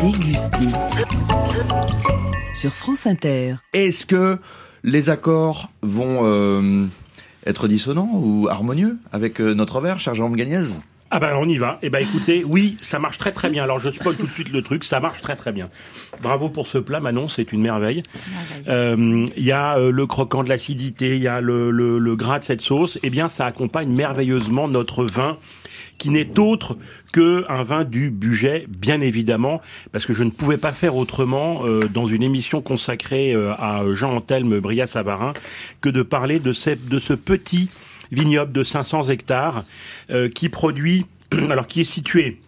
Déguster. Sur France Inter. Est-ce que les accords vont euh, être dissonants ou harmonieux avec euh, notre verre, cher Jérôme Gagnez ah ben on y va. Eh ben écoutez, oui, ça marche très très bien. Alors je spoil tout de suite le truc, ça marche très très bien. Bravo pour ce plat, Manon, c'est une merveille. Euh, Il y a euh, le croquant de l'acidité, il y a le, le, le gras de cette sauce. Eh bien, ça accompagne merveilleusement notre vin n'est autre que un vin du budget, bien évidemment, parce que je ne pouvais pas faire autrement euh, dans une émission consacrée euh, à Jean-Anthelme Bria-Savarin que de parler de, ce, de ce petit vignoble de 500 hectares euh, qui produit, alors qui est situé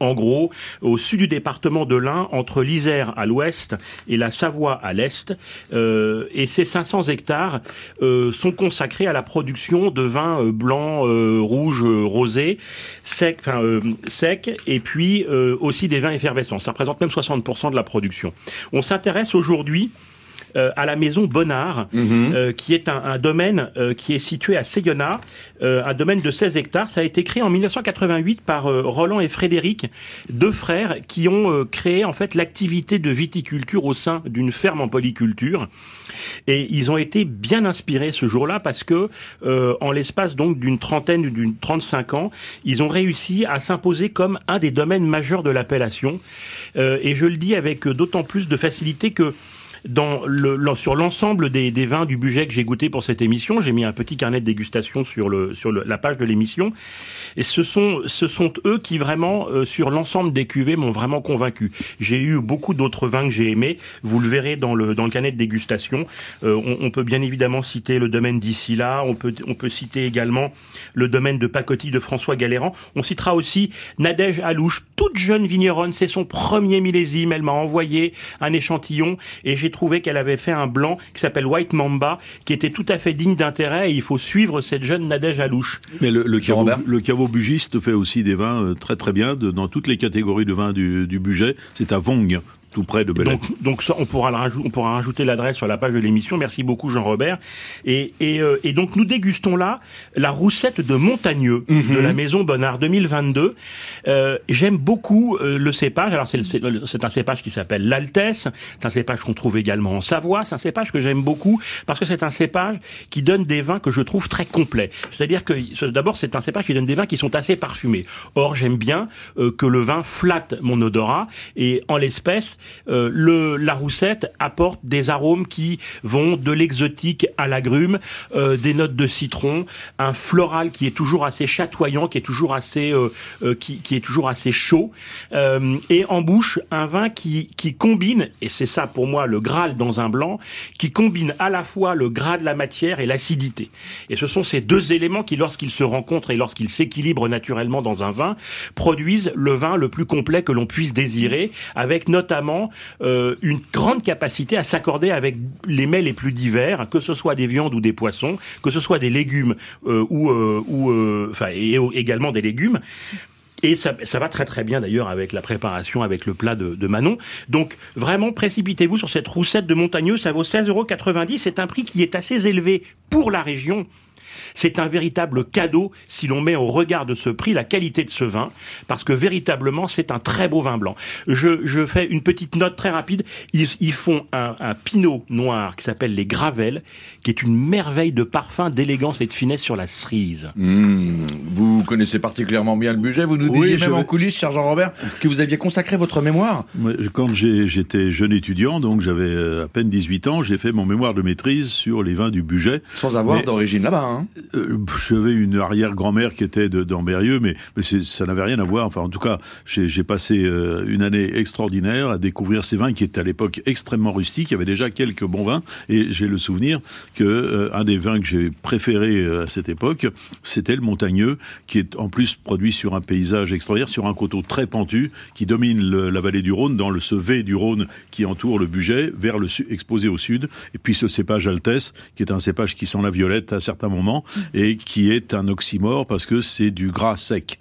en gros, au sud du département de l'Ain, entre l'Isère à l'ouest et la Savoie à l'est. Euh, et ces 500 hectares euh, sont consacrés à la production de vins euh, blancs, euh, rouges, euh, rosés, secs, enfin euh, secs, et puis aussi des vins effervescents. Ça représente même 60% de la production. On s'intéresse aujourd'hui euh, à la maison Bonnard, Mhm. euh, qui est un, un domaine euh, qui est situé à Seyonnat, euh, un domaine de 16 hectares. Ça a été créé en 1988 par euh, Roland et Frédéric, deux frères qui ont euh, créé en fait l'activité de viticulture au sein d'une ferme en polyculture. Et ils ont été bien inspirés ce jour-là parce que, euh, en l'espace donc d'une trentaine, d'une 35 ans, ils ont réussi à s'imposer comme un des domaines majeurs de l'appellation. Euh, et je le dis avec d'autant plus de facilité que dans le, sur l'ensemble des, des vins du budget que j'ai goûté pour cette émission, j'ai mis un petit carnet de dégustation sur, le, sur le- la page de l'émission. Et ce sont, ce sont eux qui vraiment, euh, sur l'ensemble des cuvées, m'ont vraiment convaincu. J'ai eu beaucoup d'autres vins que j'ai aimés. Vous le verrez dans le, dans le carnet de dégustation. Euh, on, on peut bien évidemment citer le domaine d'ici là. On peut, on peut citer également le domaine de Pacotti de François Galéran. On citera aussi Nadège Alouche, toute jeune vigneronne. C'est son premier millésime. Elle m'a envoyé un échantillon et j'ai trouvé qu'elle avait fait un blanc qui s'appelle White Mamba, qui était tout à fait digne d'intérêt. Et il faut suivre cette jeune Nadège Alouche. Mais le, le, caveau, le caveau bugiste fait aussi des vins euh, très très bien de- dans toutes les catégories de vins du, du budget. C'est à Vong, tout près de Belley. Donc, donc ça, on pourra, le rajou- on pourra rajouter l'adresse sur la page de l'émission. Merci beaucoup, Jean-Robert. Et, et, euh, et donc, nous dégustons là la roussette de Montagneux de la Maison Bonnard 2022. Euh, J'aime beaucoup euh, le cépage. Alors, c'est un cépage qui s'appelle l'Altesse. C'est un cépage qu'on trouve également en Savoie. C'est un cépage que j'aime beaucoup parce que c'est un cépage qui donne des vins que je trouve très complets. C'est-à-dire que, d'abord, c'est un cépage qui donne des vins qui sont assez parfumés. Or, j'aime bien euh, que le vin flatte mon odorat. Et en l'espèce, euh, le, la roussette apporte des arômes qui vont de l'exotique à l'agrume, euh, des notes de citron, un floral qui est toujours assez chatoyant, qui est toujours assez, euh, euh, qui, qui est toujours assez chaud, euh, et en bouche un vin qui, qui combine, et c'est ça pour moi le graal dans un blanc, qui combine à la fois le gras de la matière et l'acidité. Et ce sont ces deux éléments qui, lorsqu'ils se rencontrent et lorsqu'ils s'équilibrent naturellement dans un vin, produisent le vin le plus complet que l'on puisse désirer, avec notamment euh, une grande capacité à s'accorder avec les mets les plus divers, que ce soit des viandes ou des poissons, que ce soit des légumes euh, ou, euh, et également des légumes. Et ça, va très très bien d'ailleurs avec la préparation, avec le plat de, Manon. Donc vraiment, précipitez-vous sur cette roussette de Montagneux, ça vaut 16,90 euros. C'est un prix qui est assez élevé pour la région. C'est un véritable cadeau si l'on met au regard de ce prix la qualité de ce vin, parce que véritablement c'est un très beau vin blanc. Je, je fais une petite note très rapide. Ils, ils font un, un pinot noir qui s'appelle les Gravelles, qui est une merveille de parfum, d'élégance et de finesse sur la cerise. Hmm, Vous connaissez particulièrement bien le budget. Vous nous Oui, disiez même en coulisses, cher Jean-Robert, que vous aviez consacré votre mémoire. Quand j'étais jeune étudiant, donc j'avais euh, à peine 18 ans, j'ai fait mon mémoire de maîtrise sur les vins du budget. Sans avoir Mais- d'origine là-bas. Hein. Euh, J'avais une arrière-grand-mère qui était d'Ambérieux, mais, ça n'avait rien à voir. Enfin, en tout cas, j'ai passé euh, une année extraordinaire à découvrir ces vins qui étaient à l'époque extrêmement rustiques. Il y avait déjà quelques bons vins, et j'ai le souvenir que euh, un des vins que j'ai préféré euh, à cette époque, c'était le Montagneux, qui est en plus produit sur un paysage extraordinaire, sur un coteau très pentu qui domine la vallée du Rhône, dans le ce V du Rhône qui entoure le budget, vers le exposé au sud. Et puis ce cépage Altesse, qui est un cépage qui sent la violette à certains moments et qui est un oxymore parce que c'est du gras sec.